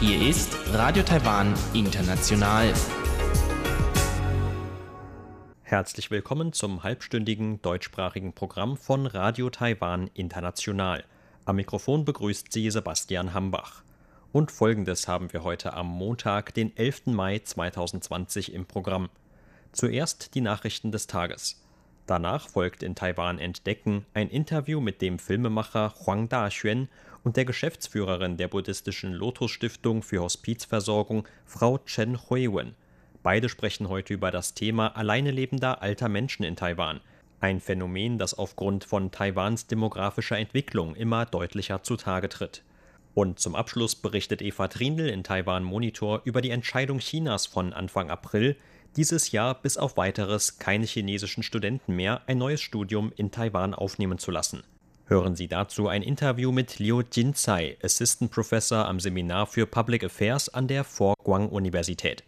Hier ist Radio Taiwan International. Herzlich willkommen zum halbstündigen deutschsprachigen Programm von Radio Taiwan International. Am Mikrofon begrüßt Sie Sebastian Hambach. Und folgendes haben wir heute am Montag, den 11. Mai 2020 im Programm. Zuerst die Nachrichten des Tages. Danach folgt in Taiwan Entdecken ein Interview mit dem Filmemacher Huang Da-Xuan und der Geschäftsführerin der buddhistischen Lotus Stiftung für Hospizversorgung, Frau Chen Huiwen. Beide sprechen heute über das Thema alleine lebender alter Menschen in Taiwan. Ein Phänomen, das aufgrund von Taiwans demografischer Entwicklung immer deutlicher zutage tritt. Und zum Abschluss berichtet Eva Trindl in Taiwan Monitor über die Entscheidung Chinas von Anfang April, dieses Jahr bis auf weiteres keine chinesischen Studenten mehr ein neues Studium in Taiwan aufnehmen zu lassen. Hören Sie dazu ein Interview mit Liu Jinsai, Assistant Professor am Seminar für Public Affairs an der Forguang Universität.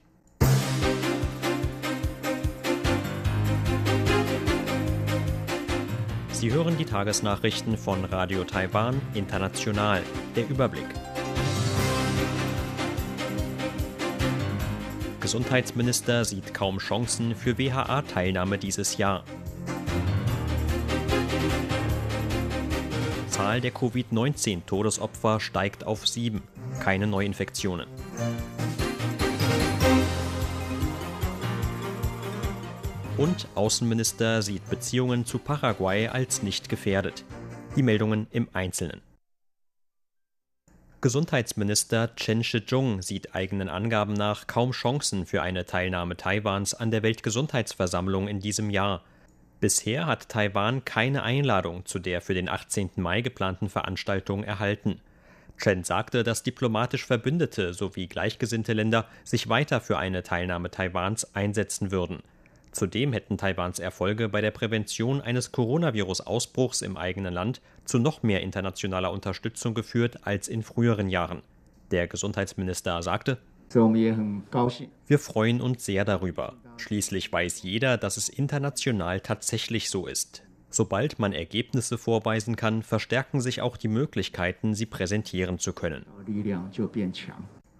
Sie hören die Tagesnachrichten von Radio Taiwan International. Der Überblick. Gesundheitsminister sieht kaum Chancen für WHA-Teilnahme dieses Jahr. Zahl der Covid-19-Todesopfer steigt auf sieben. Keine Neuinfektionen. Und Außenminister sieht Beziehungen zu Paraguay als nicht gefährdet. Die Meldungen im Einzelnen. Gesundheitsminister Chen Shih-chung sieht eigenen Angaben nach kaum Chancen für eine Teilnahme Taiwans an der Weltgesundheitsversammlung in diesem Jahr. Bisher hat Taiwan keine Einladung zu der für den 18. Mai geplanten Veranstaltung erhalten. Chen sagte, dass diplomatisch Verbündete sowie gleichgesinnte Länder sich weiter für eine Teilnahme Taiwans einsetzen würden. Zudem hätten Taiwans Erfolge bei der Prävention eines Coronavirus-Ausbruchs im eigenen Land zu noch mehr internationaler Unterstützung geführt als in früheren Jahren. Der Gesundheitsminister sagte, wir freuen uns sehr darüber. Schließlich weiß jeder, dass es international tatsächlich so ist. Sobald man Ergebnisse vorweisen kann, verstärken sich auch die Möglichkeiten, sie präsentieren zu können.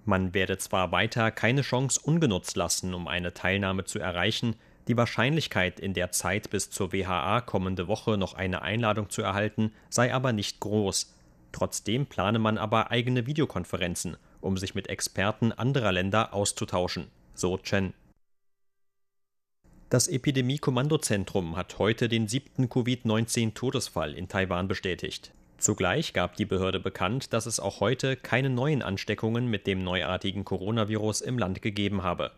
Man werde zwar weiter keine Chance ungenutzt lassen, um eine Teilnahme zu erreichen, die Wahrscheinlichkeit, in der Zeit bis zur WHA kommende Woche noch eine Einladung zu erhalten, sei aber nicht groß. Trotzdem plane man aber eigene Videokonferenzen, um sich mit Experten anderer Länder auszutauschen, so Chen. Das Epidemie-Kommandozentrum hat heute den siebten Covid-19-Todesfall in Taiwan bestätigt. Zugleich gab die Behörde bekannt, dass es auch heute keine neuen Ansteckungen mit dem neuartigen Coronavirus im Land gegeben habe.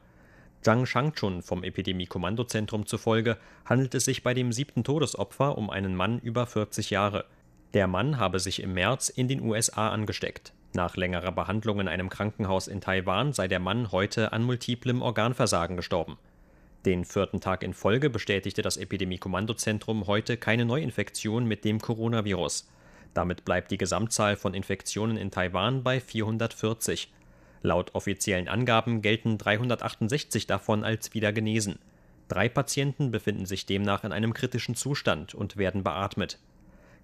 Zhang Shangchun vom Epidemie-Kommandozentrum zufolge handelt es sich bei dem siebten Todesopfer um einen Mann über 40 Jahre. Der Mann habe sich im März in den USA angesteckt. Nach längerer Behandlung in einem Krankenhaus in Taiwan sei der Mann heute an multiplem Organversagen gestorben. Den vierten Tag in Folge bestätigte das Epidemie-Kommandozentrum heute keine Neuinfektion mit dem Coronavirus. Damit bleibt die Gesamtzahl von Infektionen in Taiwan bei 440. Laut offiziellen Angaben gelten 368 davon als wieder genesen. Drei Patienten befinden sich demnach in einem kritischen Zustand und werden beatmet.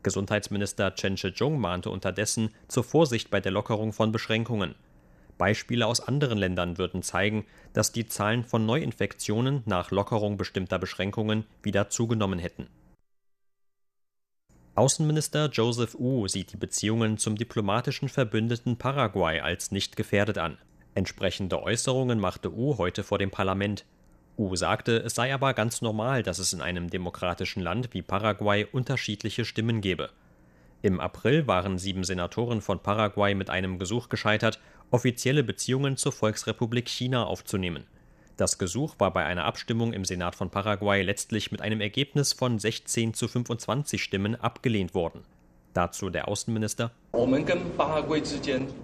Gesundheitsminister Chen Shih-chung mahnte unterdessen zur Vorsicht bei der Lockerung von Beschränkungen. Beispiele aus anderen Ländern würden zeigen, dass die Zahlen von Neuinfektionen nach Lockerung bestimmter Beschränkungen wieder zugenommen hätten Außenminister Joseph Wu sieht die Beziehungen zum diplomatischen Verbündeten Paraguay als nicht gefährdet an. Entsprechende Äußerungen machte Wu heute vor dem Parlament. Wu sagte, es sei aber ganz normal, dass es in einem demokratischen Land wie Paraguay unterschiedliche Stimmen gebe. Im April waren sieben Senatoren von Paraguay mit einem Gesuch gescheitert, offizielle Beziehungen zur Volksrepublik China aufzunehmen. Das Gesuch war bei einer Abstimmung im Senat von Paraguay letztlich mit einem Ergebnis von 16 zu 25 Stimmen abgelehnt worden. Dazu der Außenminister.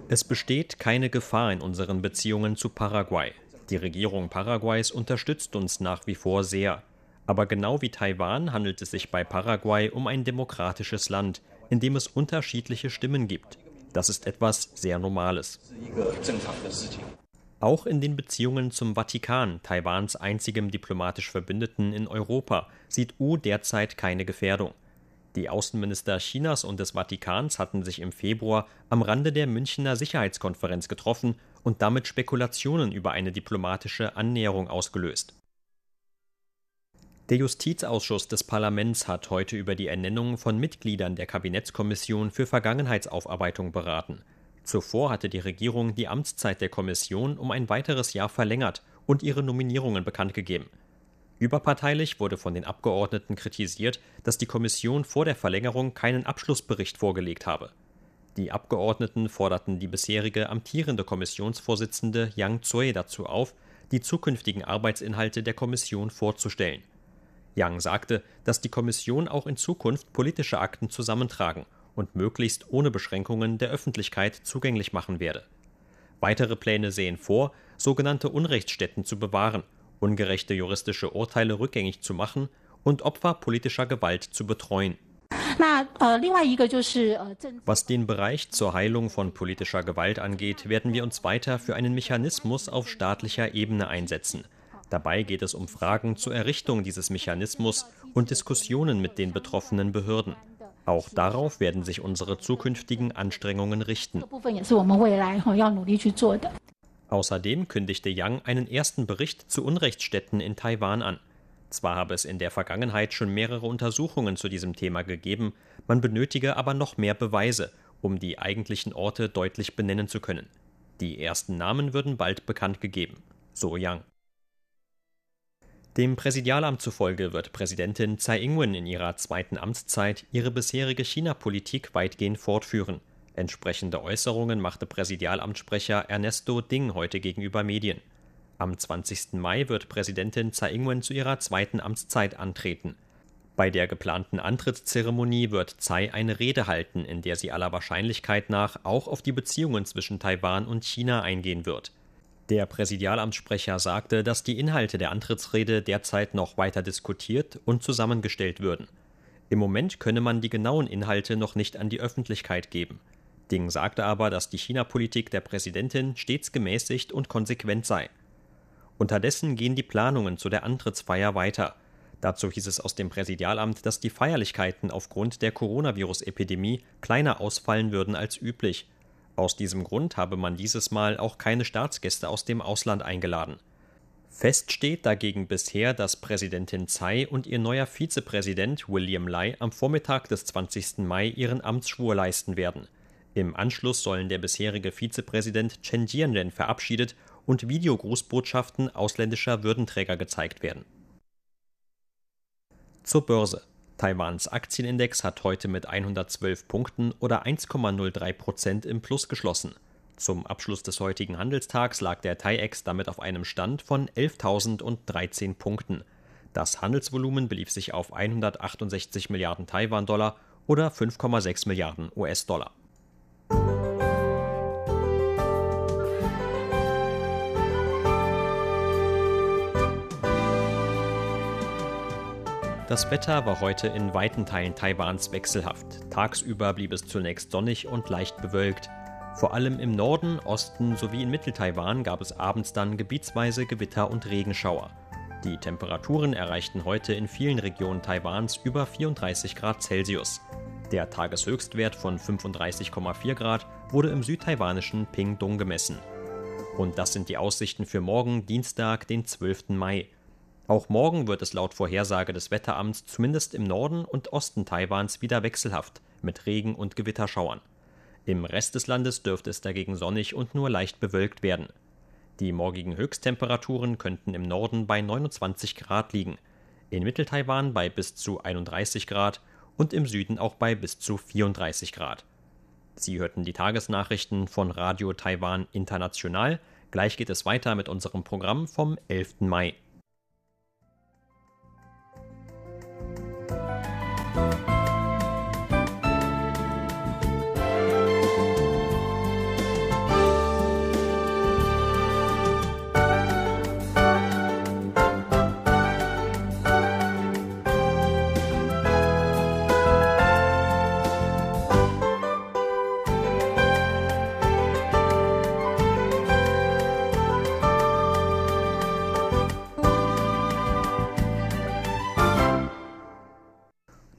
Es besteht keine Gefahr in unseren Beziehungen zu Paraguay. Die Regierung Paraguays unterstützt uns nach wie vor sehr. Aber genau wie Taiwan handelt es sich bei Paraguay um ein demokratisches Land, in dem es unterschiedliche Stimmen gibt. Das ist etwas sehr Normales. Auch in den Beziehungen zum Vatikan, Taiwans einzigem diplomatisch Verbündeten in Europa, sieht U derzeit keine Gefährdung. Die Außenminister Chinas und des Vatikans hatten sich im Februar am Rande der Münchner Sicherheitskonferenz getroffen und damit Spekulationen über eine diplomatische Annäherung ausgelöst. Der Justizausschuss des Parlaments hat heute über die Ernennung von Mitgliedern der Kabinettskommission für Vergangenheitsaufarbeitung beraten. Zuvor hatte die Regierung die Amtszeit der Kommission um ein weiteres Jahr verlängert und ihre Nominierungen bekannt gegeben. Überparteilich wurde von den Abgeordneten kritisiert, dass die Kommission vor der Verlängerung keinen Abschlussbericht vorgelegt habe. Die Abgeordneten forderten die bisherige amtierende Kommissionsvorsitzende Yang Zui dazu auf, die zukünftigen Arbeitsinhalte der Kommission vorzustellen. Yang sagte, dass die Kommission auch in Zukunft politische Akten zusammentragen und möglichst ohne Beschränkungen der Öffentlichkeit zugänglich machen werde. Weitere Pläne sehen vor, sogenannte Unrechtsstätten zu bewahren ungerechte juristische Urteile rückgängig zu machen und Opfer politischer Gewalt zu betreuen. Was den Bereich zur Heilung von politischer Gewalt angeht, werden wir uns weiter für einen Mechanismus auf staatlicher Ebene einsetzen. Dabei geht es um Fragen zur Errichtung dieses Mechanismus und Diskussionen mit den betroffenen Behörden. Auch darauf werden sich unsere zukünftigen Anstrengungen richten. Außerdem kündigte Yang einen ersten Bericht zu Unrechtsstätten in Taiwan an. Zwar habe es in der Vergangenheit schon mehrere Untersuchungen zu diesem Thema gegeben, man benötige aber noch mehr Beweise, um die eigentlichen Orte deutlich benennen zu können. Die ersten Namen würden bald bekannt gegeben, so Yang. Dem Präsidialamt zufolge wird Präsidentin Tsai Ing-wen in ihrer zweiten Amtszeit ihre bisherige China-Politik weitgehend fortführen. Entsprechende Äußerungen machte Präsidialamtssprecher Ernesto Ding heute gegenüber Medien. Am 20. Mai wird Präsidentin Tsai Ing-wen zu ihrer zweiten Amtszeit antreten. Bei der geplanten Antrittszeremonie wird Tsai eine Rede halten, in der sie aller Wahrscheinlichkeit nach auch auf die Beziehungen zwischen Taiwan und China eingehen wird. Der Präsidialamtssprecher sagte, dass die Inhalte der Antrittsrede derzeit noch weiter diskutiert und zusammengestellt würden. Im Moment könne man die genauen Inhalte noch nicht an die Öffentlichkeit geben. Ding sagte aber, dass die China-Politik der Präsidentin stets gemäßigt und konsequent sei. Unterdessen gehen die Planungen zu der Antrittsfeier weiter. Dazu hieß es aus dem Präsidialamt, dass die Feierlichkeiten aufgrund der Coronavirus-Epidemie kleiner ausfallen würden als üblich. Aus diesem Grund habe man dieses Mal auch keine Staatsgäste aus dem Ausland eingeladen. Fest steht dagegen bisher, dass Präsidentin Tsai und ihr neuer Vizepräsident William Lai am Vormittag des 20. Mai ihren Amtsschwur leisten werden. Im Anschluss sollen der bisherige Vizepräsident Chen Jianren verabschiedet und Videogrußbotschaften ausländischer Würdenträger gezeigt werden. Zur Börse. Taiwans Aktienindex hat heute mit 112 Punkten oder 1,03 Prozent im Plus geschlossen. Zum Abschluss des heutigen Handelstags lag der TAIEX damit auf einem Stand von 11.013 Punkten. Das Handelsvolumen belief sich auf 168 Milliarden Taiwan-Dollar oder 5,6 Milliarden US-Dollar. Das Wetter war heute in weiten Teilen Taiwans wechselhaft. Tagsüber blieb es zunächst sonnig und leicht bewölkt. Vor allem im Norden, Osten sowie in Mitteltaiwan gab es abends dann gebietsweise Gewitter und Regenschauer. Die Temperaturen erreichten heute in vielen Regionen Taiwans über 34 Grad Celsius. Der Tageshöchstwert von 35,4 Grad wurde im südtaiwanischen Pingdong gemessen. Und das sind die Aussichten für morgen, Dienstag, den 12. Mai. Auch morgen wird es laut Vorhersage des Wetteramts zumindest im Norden und Osten Taiwans wieder wechselhaft mit Regen und Gewitterschauern. Im Rest des Landes dürfte es dagegen sonnig und nur leicht bewölkt werden. Die morgigen Höchsttemperaturen könnten im Norden bei 29 Grad liegen, in Mitteltaiwan bei bis zu 31 Grad und im Süden auch bei bis zu 34 Grad. Sie hörten die Tagesnachrichten von Radio Taiwan International. Gleich geht es weiter mit unserem Programm vom 11. Mai.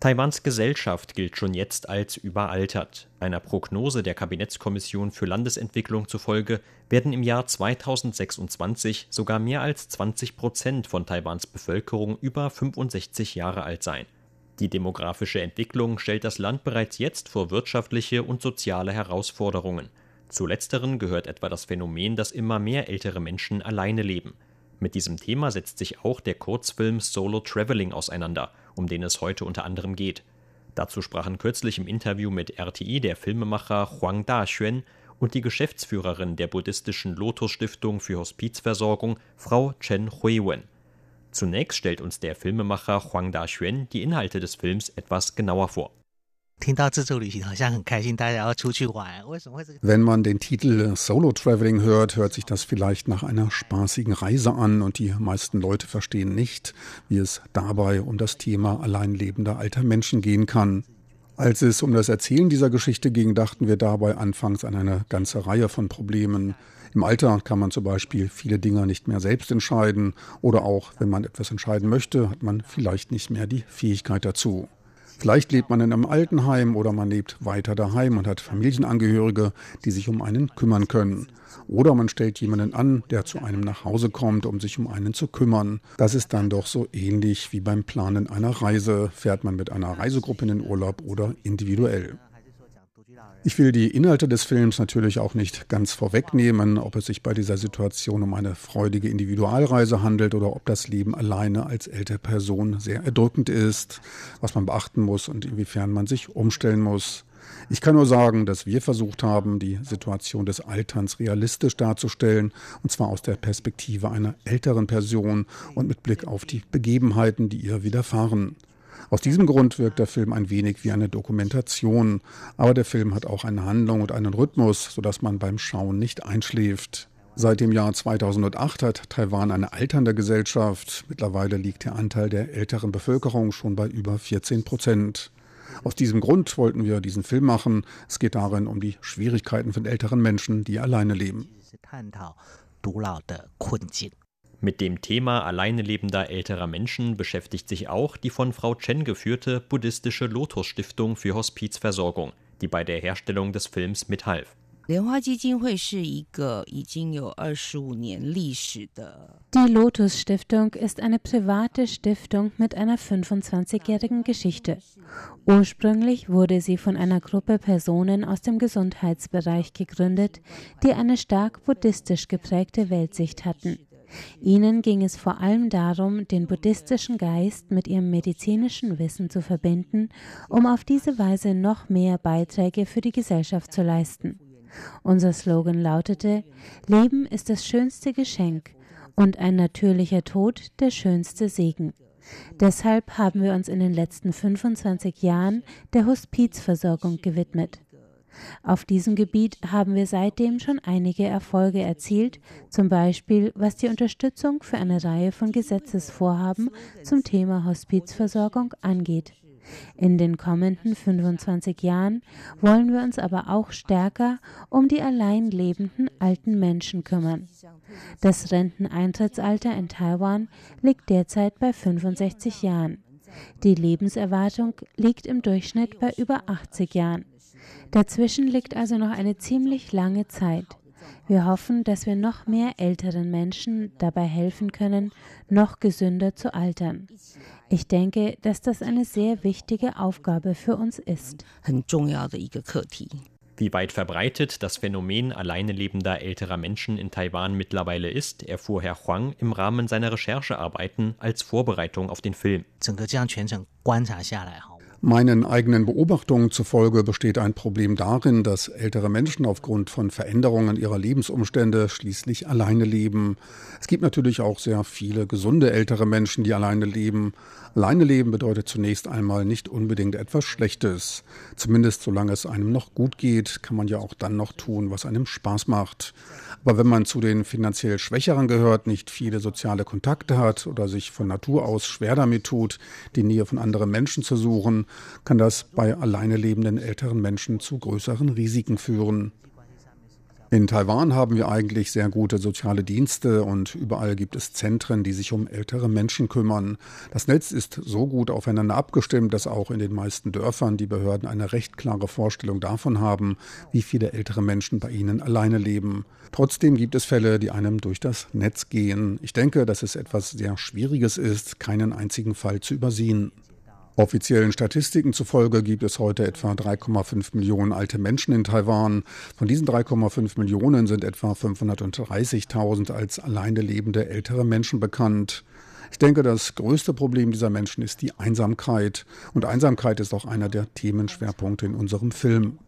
Taiwans Gesellschaft gilt schon jetzt als überaltert. Einer Prognose der Kabinettskommission für Landesentwicklung zufolge werden im Jahr 2026 sogar mehr als 20 Prozent von Taiwans Bevölkerung über 65 Jahre alt sein. Die demografische Entwicklung stellt das Land bereits jetzt vor wirtschaftliche und soziale Herausforderungen. Zu letzteren gehört etwa das Phänomen, dass immer mehr ältere Menschen alleine leben. Mit diesem Thema setzt sich auch der Kurzfilm Solo Traveling auseinander, um den es heute unter anderem geht. Dazu sprachen kürzlich im Interview mit RTI der Filmemacher Huang Daxuan und die Geschäftsführerin der buddhistischen Lotus Stiftung für Hospizversorgung, Frau Chen Huiwen. Zunächst stellt uns der Filmemacher Huang Daxuan die Inhalte des Films etwas genauer vor. Wenn man den Titel Solo Traveling hört, hört sich das vielleicht nach einer spaßigen Reise an und die meisten Leute verstehen nicht, wie es dabei um das Thema alleinlebender alter Menschen gehen kann. Als es um das Erzählen dieser Geschichte ging, dachten wir dabei anfangs an eine ganze Reihe von Problemen. Im Alter kann man zum Beispiel viele Dinge nicht mehr selbst entscheiden oder auch, wenn man etwas entscheiden möchte, hat man vielleicht nicht mehr die Fähigkeit dazu. Vielleicht lebt man in einem Altenheim oder man lebt weiter daheim und hat Familienangehörige, die sich um einen kümmern können. Oder man stellt jemanden an, der zu einem nach Hause kommt, um sich um einen zu kümmern. Das ist dann doch so ähnlich wie beim Planen einer Reise. Fährt man mit einer Reisegruppe in den Urlaub oder individuell. Ich will die Inhalte des Films natürlich auch nicht ganz vorwegnehmen, ob es sich bei dieser Situation um eine freudige Individualreise handelt oder ob das Leben alleine als ältere Person sehr erdrückend ist, was man beachten muss und inwiefern man sich umstellen muss. Ich kann nur sagen, dass wir versucht haben, die Situation des Alterns realistisch darzustellen, und zwar aus der Perspektive einer älteren Person und mit Blick auf die Begebenheiten, die ihr widerfahren. Aus diesem Grund wirkt der Film ein wenig wie eine Dokumentation, aber der Film hat auch eine Handlung und einen Rhythmus, sodass man beim Schauen nicht einschläft. Seit dem Jahr 2008 hat Taiwan eine alternde Gesellschaft. Mittlerweile liegt der Anteil der älteren Bevölkerung schon bei über 14 Prozent. Aus diesem Grund wollten wir diesen Film machen. Es geht darin um die Schwierigkeiten von älteren Menschen, die alleine leben. Mit dem Thema alleine lebender älterer Menschen beschäftigt sich auch die von Frau Chen geführte buddhistische Lotus Stiftung für Hospizversorgung, die bei der Herstellung des Films mithalf. Die Lotus Stiftung ist eine private Stiftung mit einer 25-jährigen Geschichte. Ursprünglich wurde sie von einer Gruppe Personen aus dem Gesundheitsbereich gegründet, die eine stark buddhistisch geprägte Weltsicht hatten. Ihnen ging es vor allem darum, den buddhistischen Geist mit ihrem medizinischen Wissen zu verbinden, um auf diese Weise noch mehr Beiträge für die Gesellschaft zu leisten. Unser Slogan lautete Leben ist das schönste Geschenk und ein natürlicher Tod der schönste Segen. Deshalb haben wir uns in den letzten 25 Jahren der Hospizversorgung gewidmet. Auf diesem Gebiet haben wir seitdem schon einige Erfolge erzielt, zum Beispiel was die Unterstützung für eine Reihe von Gesetzesvorhaben zum Thema Hospizversorgung angeht. In den kommenden 25 Jahren wollen wir uns aber auch stärker um die allein lebenden alten Menschen kümmern. Das Renteneintrittsalter in Taiwan liegt derzeit bei 65 Jahren. Die Lebenserwartung liegt im Durchschnitt bei über 80 Jahren. Dazwischen liegt also noch eine ziemlich lange Zeit. Wir hoffen, dass wir noch mehr älteren Menschen dabei helfen können, noch gesünder zu altern. Ich denke, dass das eine sehr wichtige Aufgabe für uns ist. Wie weit verbreitet das Phänomen alleine lebender älterer Menschen in Taiwan mittlerweile ist, erfuhr Herr Huang im Rahmen seiner Recherchearbeiten als Vorbereitung auf den Film. Meinen eigenen Beobachtungen zufolge besteht ein Problem darin, dass ältere Menschen aufgrund von Veränderungen ihrer Lebensumstände schließlich alleine leben. Es gibt natürlich auch sehr viele gesunde ältere Menschen, die alleine leben. Alleine leben bedeutet zunächst einmal nicht unbedingt etwas Schlechtes. Zumindest solange es einem noch gut geht, kann man ja auch dann noch tun, was einem Spaß macht. Aber wenn man zu den finanziell Schwächeren gehört, nicht viele soziale Kontakte hat oder sich von Natur aus schwer damit tut, die Nähe von anderen Menschen zu suchen, kann das bei alleine lebenden älteren Menschen zu größeren Risiken führen. In Taiwan haben wir eigentlich sehr gute soziale Dienste und überall gibt es Zentren, die sich um ältere Menschen kümmern. Das Netz ist so gut aufeinander abgestimmt, dass auch in den meisten Dörfern die Behörden eine recht klare Vorstellung davon haben, wie viele ältere Menschen bei ihnen alleine leben. Trotzdem gibt es Fälle, die einem durch das Netz gehen. Ich denke, dass es etwas sehr Schwieriges ist, keinen einzigen Fall zu übersehen. Offiziellen Statistiken zufolge gibt es heute etwa 3,5 Millionen alte Menschen in Taiwan. Von diesen 3,5 Millionen sind etwa 530.000 als alleine lebende ältere Menschen bekannt. Ich denke, das größte Problem dieser Menschen ist die Einsamkeit. Und Einsamkeit ist auch einer der Themenschwerpunkte in unserem Film.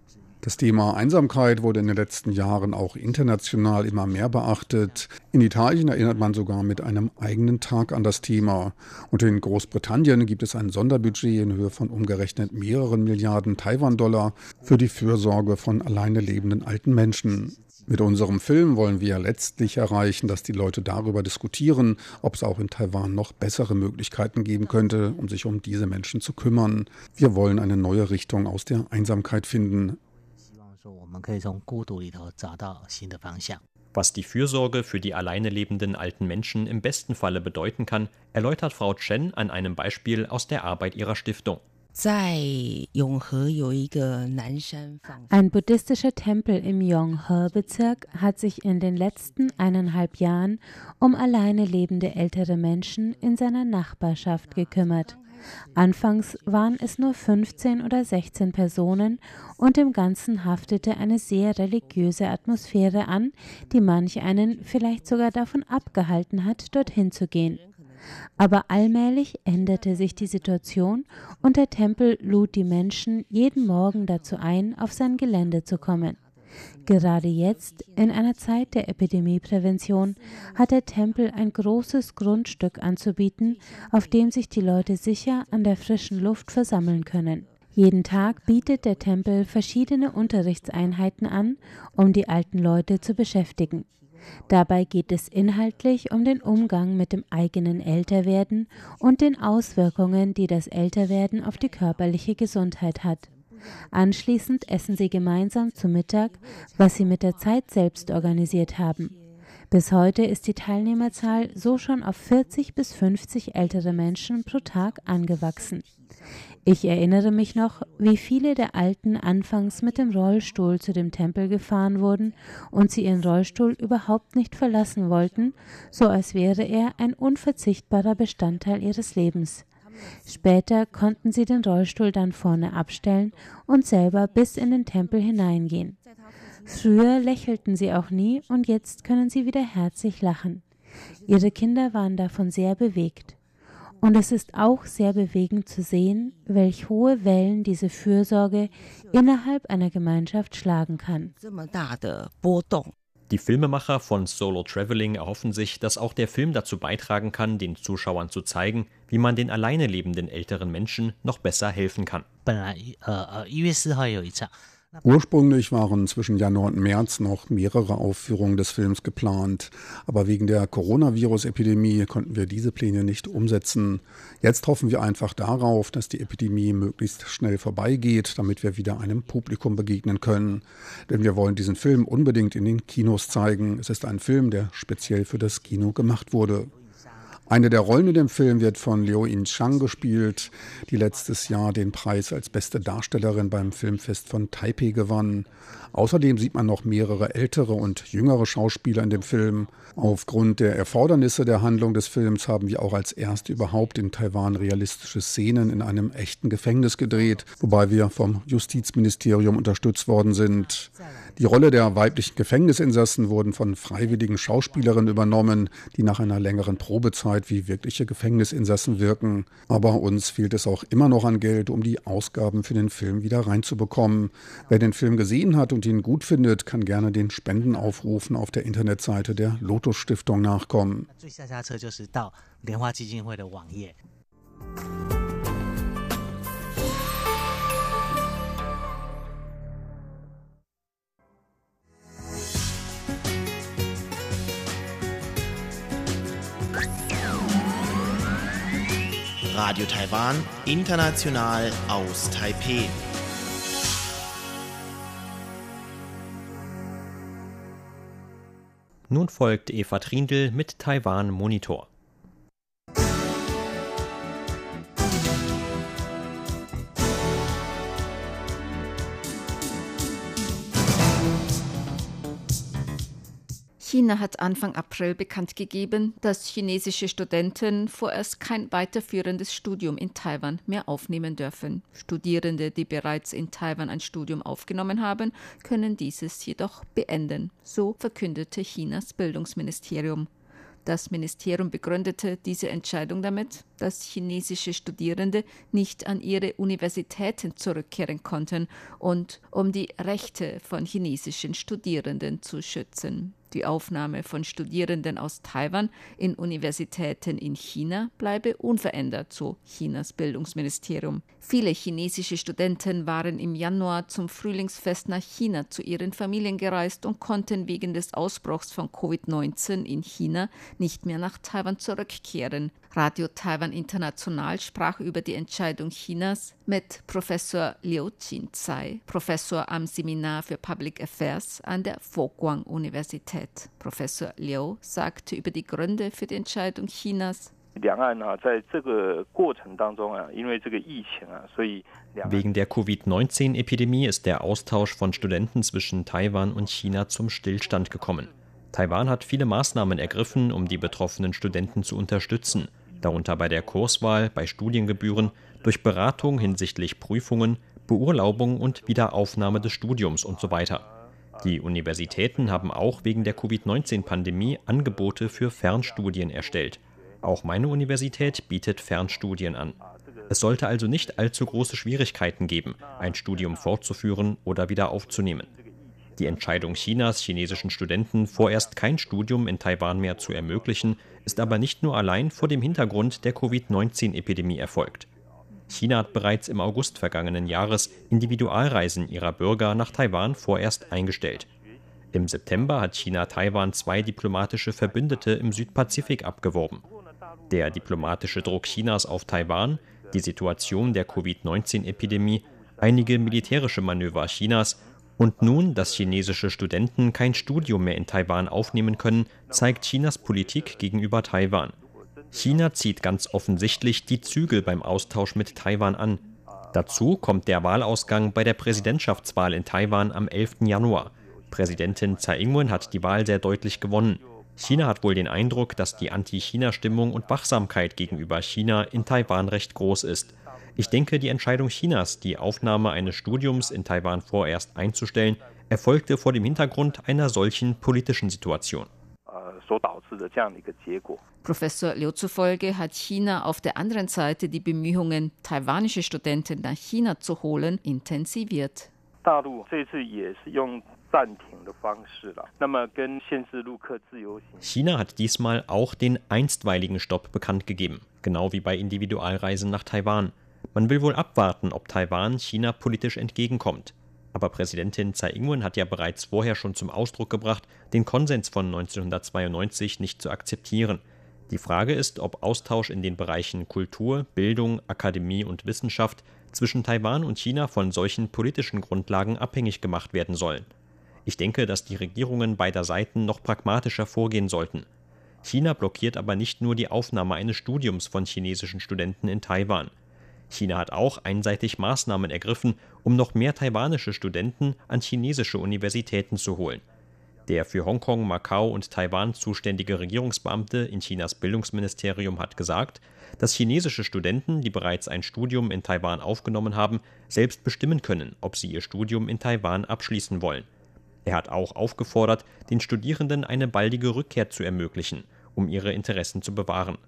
Das Thema Einsamkeit wurde in den letzten Jahren auch international immer mehr beachtet. In Italien erinnert man sogar mit einem eigenen Tag an das Thema. Und in Großbritannien gibt es ein Sonderbudget in Höhe von umgerechnet mehreren Milliarden Taiwan-Dollar für die Fürsorge von alleine lebenden alten Menschen. Mit unserem Film wollen wir letztlich erreichen, dass die Leute darüber diskutieren, ob es auch in Taiwan noch bessere Möglichkeiten geben könnte, um sich um diese Menschen zu kümmern. Wir wollen eine neue Richtung aus der Einsamkeit finden. Was die Fürsorge für die alleine lebenden alten Menschen im besten Falle bedeuten kann, erläutert Frau Chen an einem Beispiel aus der Arbeit ihrer Stiftung. Ein buddhistischer Tempel im Yonghe-Bezirk hat sich in den letzten eineinhalb Jahren um alleine lebende ältere Menschen in seiner Nachbarschaft gekümmert. Anfangs waren es nur 15 oder 16 Personen und im Ganzen haftete eine sehr religiöse Atmosphäre an, die manch einen vielleicht sogar davon abgehalten hat, dorthin zu gehen. Aber allmählich änderte sich die Situation und der Tempel lud die Menschen jeden Morgen dazu ein, auf sein Gelände zu kommen. Gerade jetzt, in einer Zeit der Epidemieprävention, hat der Tempel ein großes Grundstück anzubieten, auf dem sich die Leute sicher an der frischen Luft versammeln können. Jeden Tag bietet der Tempel verschiedene Unterrichtseinheiten an, um die alten Leute zu beschäftigen. Dabei geht es inhaltlich um den Umgang mit dem eigenen Älterwerden und den Auswirkungen, die das Älterwerden auf die körperliche Gesundheit hat. Anschließend essen sie gemeinsam zu Mittag, was sie mit der Zeit selbst organisiert haben. Bis heute ist die Teilnehmerzahl so schon auf 40 bis 50 ältere Menschen pro Tag angewachsen. Ich erinnere mich noch, wie viele der Alten anfangs mit dem Rollstuhl zu dem Tempel gefahren wurden und sie ihren Rollstuhl überhaupt nicht verlassen wollten, so als wäre er ein unverzichtbarer Bestandteil ihres Lebens. Später konnten sie den Rollstuhl dann vorne abstellen und selber bis in den Tempel hineingehen. Früher lächelten sie auch nie und jetzt können sie wieder herzlich lachen. Ihre Kinder waren davon sehr bewegt. Und es ist auch sehr bewegend zu sehen, welch hohe Wellen diese Fürsorge innerhalb einer Gemeinschaft schlagen kann. Die Filmemacher von Solo Traveling erhoffen sich, dass auch der Film dazu beitragen kann, den Zuschauern zu zeigen, wie man den alleine lebenden älteren Menschen noch besser helfen kann. Ursprünglich waren zwischen Januar und März noch mehrere Aufführungen des Films geplant, aber wegen der Coronavirus-Epidemie konnten wir diese Pläne nicht umsetzen. Jetzt hoffen wir einfach darauf, dass die Epidemie möglichst schnell vorbeigeht, damit wir wieder einem Publikum begegnen können. Denn wir wollen diesen Film unbedingt in den Kinos zeigen. Es ist ein Film, der speziell für das Kino gemacht wurde. Eine der Rollen in dem Film wird von Liu In-chang gespielt, die letztes Jahr den Preis als beste Darstellerin beim Filmfest von Taipei gewann. Außerdem sieht man noch mehrere ältere und jüngere Schauspieler in dem Film. Aufgrund der Erfordernisse der Handlung des Films haben wir auch als erste überhaupt in Taiwan realistische Szenen in einem echten Gefängnis gedreht, wobei wir vom Justizministerium unterstützt worden sind. Die Rolle der weiblichen Gefängnisinsassen wurden von freiwilligen Schauspielerinnen übernommen, die nach einer längeren Probezeit Zeit wie wirkliche Gefängnisinsassen wirken. Aber uns fehlt es auch immer noch an Geld, um die Ausgaben für den Film wieder reinzubekommen. Wer den Film gesehen hat und ihn gut findet, kann gerne den Spendenaufrufen auf der Internetseite der Lotus Stiftung nachkommen. Radio Taiwan, international aus Taipeh. Nun folgt Eva Trindl mit Taiwan Monitor. China hat Anfang April bekannt gegeben, dass chinesische Studenten vorerst kein weiterführendes Studium in Taiwan mehr aufnehmen dürfen. Studierende, die bereits in Taiwan ein Studium aufgenommen haben, können dieses jedoch beenden. So verkündete Chinas Bildungsministerium. Das Ministerium begründete diese Entscheidung damit, dass chinesische Studierende nicht an ihre Universitäten zurückkehren konnten und um die Rechte von chinesischen Studierenden zu schützen. Die Aufnahme von Studierenden aus Taiwan in Universitäten in China bleibe unverändert, so Chinas Bildungsministerium. Viele chinesische Studenten waren im Januar zum Frühlingsfest nach China zu ihren Familien gereist und konnten wegen des Ausbruchs von Covid-19 in China nicht mehr nach Taiwan zurückkehren. Radio Taiwan International sprach über die Entscheidung Chinas mit Professor Liu Jinzai, Professor am Seminar für Public Affairs an der Foguang Universität. Professor Liu sagte über die Gründe für die Entscheidung Chinas. Wegen der Covid-19-Epidemie ist der Austausch von Studenten zwischen Taiwan und China zum Stillstand gekommen. Taiwan hat viele Maßnahmen ergriffen, um die betroffenen Studenten zu unterstützen darunter bei der Kurswahl, bei Studiengebühren, durch Beratung hinsichtlich Prüfungen, Beurlaubung und Wiederaufnahme des Studiums und so weiter. Die Universitäten haben auch wegen der Covid-19-Pandemie Angebote für Fernstudien erstellt. Auch meine Universität bietet Fernstudien an. Es sollte also nicht allzu große Schwierigkeiten geben, ein Studium fortzuführen oder wieder aufzunehmen. Die Entscheidung Chinas, chinesischen Studenten vorerst kein Studium in Taiwan mehr zu ermöglichen, ist aber nicht nur allein vor dem Hintergrund der Covid-19-Epidemie erfolgt. China hat bereits im August vergangenen Jahres Individualreisen ihrer Bürger nach Taiwan vorerst eingestellt. Im September hat China Taiwan zwei diplomatische Verbündete im Südpazifik abgeworben. Der diplomatische Druck Chinas auf Taiwan, die Situation der Covid-19-Epidemie, einige militärische Manöver Chinas und nun, dass chinesische Studenten kein Studium mehr in Taiwan aufnehmen können, zeigt Chinas Politik gegenüber Taiwan. China zieht ganz offensichtlich die Zügel beim Austausch mit Taiwan an. Dazu kommt der Wahlausgang bei der Präsidentschaftswahl in Taiwan am 11. Januar. Präsidentin Tsai Ing-wen hat die Wahl sehr deutlich gewonnen. China hat wohl den Eindruck, dass die Anti-China-Stimmung und Wachsamkeit gegenüber China in Taiwan recht groß ist. Ich denke, die Entscheidung Chinas, die Aufnahme eines Studiums in Taiwan vorerst einzustellen, erfolgte vor dem Hintergrund einer solchen politischen Situation. Professor Liu zufolge hat China auf der anderen Seite die Bemühungen, taiwanische Studenten nach China zu holen, intensiviert. China hat diesmal auch den einstweiligen Stopp bekannt gegeben, genau wie bei Individualreisen nach Taiwan. Man will wohl abwarten, ob Taiwan China politisch entgegenkommt. Aber Präsidentin Tsai Ing-wen hat ja bereits vorher schon zum Ausdruck gebracht, den Konsens von 1992 nicht zu akzeptieren. Die Frage ist, ob Austausch in den Bereichen Kultur, Bildung, Akademie und Wissenschaft zwischen Taiwan und China von solchen politischen Grundlagen abhängig gemacht werden sollen. Ich denke, dass die Regierungen beider Seiten noch pragmatischer vorgehen sollten. China blockiert aber nicht nur die Aufnahme eines Studiums von chinesischen Studenten in Taiwan. China hat auch einseitig Maßnahmen ergriffen, um noch mehr taiwanische Studenten an chinesische Universitäten zu holen. Der für Hongkong, Macau und Taiwan zuständige Regierungsbeamte in Chinas Bildungsministerium hat gesagt, dass chinesische Studenten, die bereits ein Studium in Taiwan aufgenommen haben, selbst bestimmen können, ob sie ihr Studium in Taiwan abschließen wollen. Er hat auch aufgefordert, den Studierenden eine baldige Rückkehr zu ermöglichen, um ihre Interessen zu bewahren.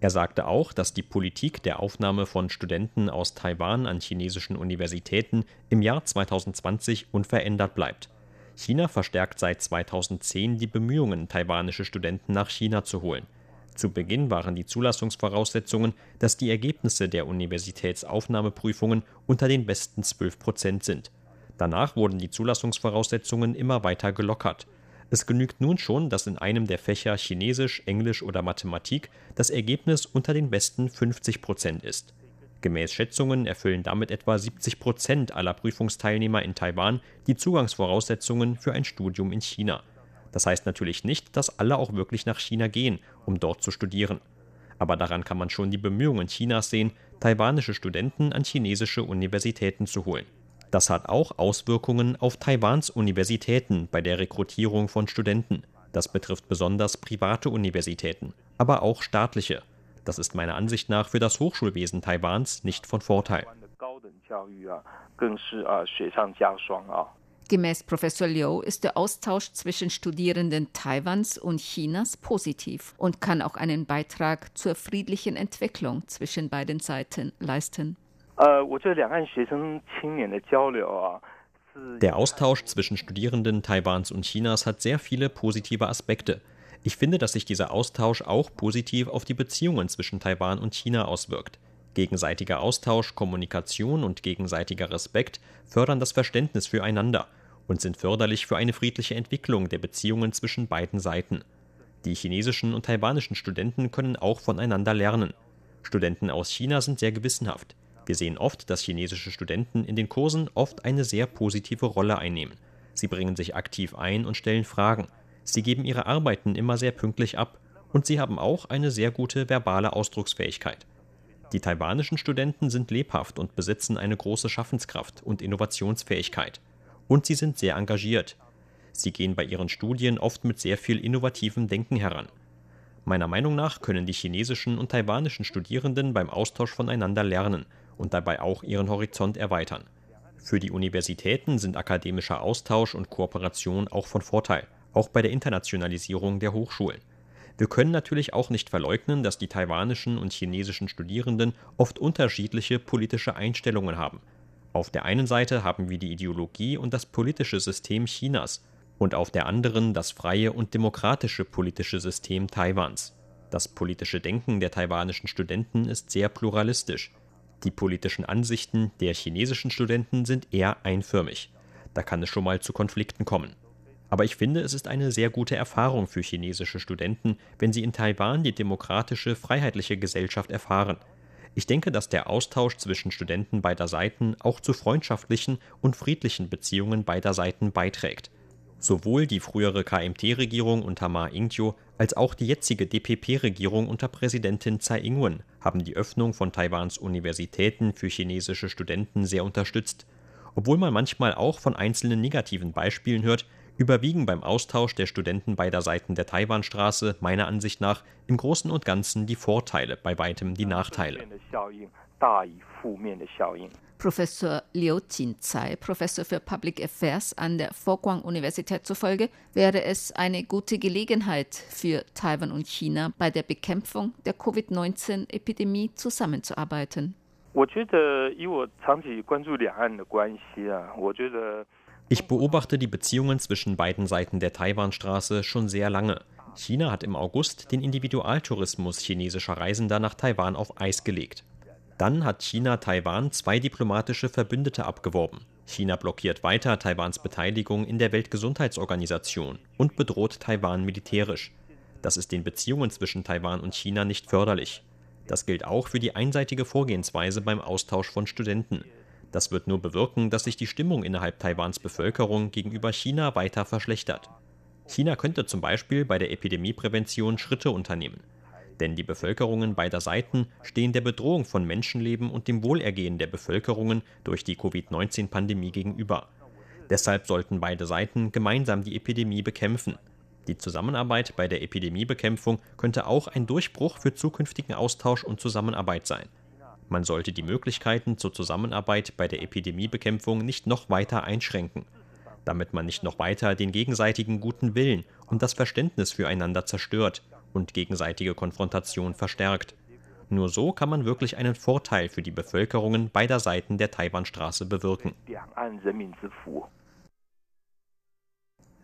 Er sagte auch, dass die Politik der Aufnahme von Studenten aus Taiwan an chinesischen Universitäten im Jahr 2020 unverändert bleibt. China verstärkt seit 2010 die Bemühungen, taiwanische Studenten nach China zu holen. Zu Beginn waren die Zulassungsvoraussetzungen, dass die Ergebnisse der Universitätsaufnahmeprüfungen unter den besten 12 Prozent sind. Danach wurden die Zulassungsvoraussetzungen immer weiter gelockert. Es genügt nun schon, dass in einem der Fächer Chinesisch, Englisch oder Mathematik das Ergebnis unter den besten 50 Prozent ist. Gemäß Schätzungen erfüllen damit etwa 70 Prozent aller Prüfungsteilnehmer in Taiwan die Zugangsvoraussetzungen für ein Studium in China. Das heißt natürlich nicht, dass alle auch wirklich nach China gehen, um dort zu studieren. Aber daran kann man schon die Bemühungen Chinas sehen, taiwanische Studenten an chinesische Universitäten zu holen. Das hat auch Auswirkungen auf Taiwans Universitäten bei der Rekrutierung von Studenten. Das betrifft besonders private Universitäten, aber auch staatliche. Das ist meiner Ansicht nach für das Hochschulwesen Taiwans nicht von Vorteil. Gemäß Professor Liu ist der Austausch zwischen Studierenden Taiwans und Chinas positiv und kann auch einen Beitrag zur friedlichen Entwicklung zwischen beiden Seiten leisten. Der Austausch zwischen Studierenden Taiwans und Chinas hat sehr viele positive Aspekte. Ich finde, dass sich dieser Austausch auch positiv auf die Beziehungen zwischen Taiwan und China auswirkt. Gegenseitiger Austausch, Kommunikation und gegenseitiger Respekt fördern das Verständnis füreinander und sind förderlich für eine friedliche Entwicklung der Beziehungen zwischen beiden Seiten. Die chinesischen und taiwanischen Studenten können auch voneinander lernen. Studenten aus China sind sehr gewissenhaft. Wir sehen oft, dass chinesische Studenten in den Kursen oft eine sehr positive Rolle einnehmen. Sie bringen sich aktiv ein und stellen Fragen. Sie geben ihre Arbeiten immer sehr pünktlich ab und sie haben auch eine sehr gute verbale Ausdrucksfähigkeit. Die taiwanischen Studenten sind lebhaft und besitzen eine große Schaffenskraft und Innovationsfähigkeit. Und sie sind sehr engagiert. Sie gehen bei ihren Studien oft mit sehr viel innovativem Denken heran. Meiner Meinung nach können die chinesischen und taiwanischen Studierenden beim Austausch voneinander lernen und dabei auch ihren Horizont erweitern. Für die Universitäten sind akademischer Austausch und Kooperation auch von Vorteil, auch bei der Internationalisierung der Hochschulen. Wir können natürlich auch nicht verleugnen, dass die taiwanischen und chinesischen Studierenden oft unterschiedliche politische Einstellungen haben. Auf der einen Seite haben wir die Ideologie und das politische System Chinas und auf der anderen das freie und demokratische politische System Taiwans. Das politische Denken der taiwanischen Studenten ist sehr pluralistisch. Die politischen Ansichten der chinesischen Studenten sind eher einförmig. Da kann es schon mal zu Konflikten kommen. Aber ich finde, es ist eine sehr gute Erfahrung für chinesische Studenten, wenn sie in Taiwan die demokratische, freiheitliche Gesellschaft erfahren. Ich denke, dass der Austausch zwischen Studenten beider Seiten auch zu freundschaftlichen und friedlichen Beziehungen beider Seiten beiträgt. Sowohl die frühere KMT-Regierung unter Ma Ying-jeou als auch die jetzige DPP-Regierung unter Präsidentin Tsai Ing-wen haben die Öffnung von Taiwans Universitäten für chinesische Studenten sehr unterstützt. Obwohl man manchmal auch von einzelnen negativen Beispielen hört, überwiegen beim Austausch der Studenten beider Seiten der Taiwanstraße meiner Ansicht nach im Großen und Ganzen die Vorteile, bei weitem die Nachteile. Professor Liu Jinzai, Professor für Public Affairs an der Fo-Guang-Universität zufolge, wäre es eine gute Gelegenheit für Taiwan und China bei der Bekämpfung der Covid-19-Epidemie zusammenzuarbeiten. Ich beobachte die Beziehungen zwischen beiden Seiten der Taiwanstraße schon sehr lange. China hat im August den Individualtourismus chinesischer Reisender nach Taiwan auf Eis gelegt. Dann hat China Taiwan zwei diplomatische Verbündete abgeworben. China blockiert weiter Taiwans Beteiligung in der Weltgesundheitsorganisation und bedroht Taiwan militärisch. Das ist den Beziehungen zwischen Taiwan und China nicht förderlich. Das gilt auch für die einseitige Vorgehensweise beim Austausch von Studenten. Das wird nur bewirken, dass sich die Stimmung innerhalb Taiwans Bevölkerung gegenüber China weiter verschlechtert. China könnte zum Beispiel bei der Epidemieprävention Schritte unternehmen. Denn die Bevölkerungen beider Seiten stehen der Bedrohung von Menschenleben und dem Wohlergehen der Bevölkerungen durch die Covid-19-Pandemie gegenüber. Deshalb sollten beide Seiten gemeinsam die Epidemie bekämpfen. Die Zusammenarbeit bei der Epidemiebekämpfung könnte auch ein Durchbruch für zukünftigen Austausch und Zusammenarbeit sein. Man sollte die Möglichkeiten zur Zusammenarbeit bei der Epidemiebekämpfung nicht noch weiter einschränken, damit man nicht noch weiter den gegenseitigen guten Willen und das Verständnis füreinander zerstört und gegenseitige Konfrontation verstärkt. Nur so kann man wirklich einen Vorteil für die Bevölkerungen beider Seiten der Taiwanstraße bewirken.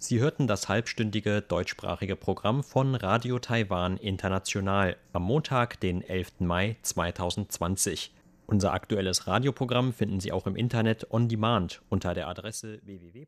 Sie hörten das halbstündige deutschsprachige Programm von Radio Taiwan International am Montag, den 11. Mai 2020. Unser aktuelles Radioprogramm finden Sie auch im Internet on demand unter der Adresse www.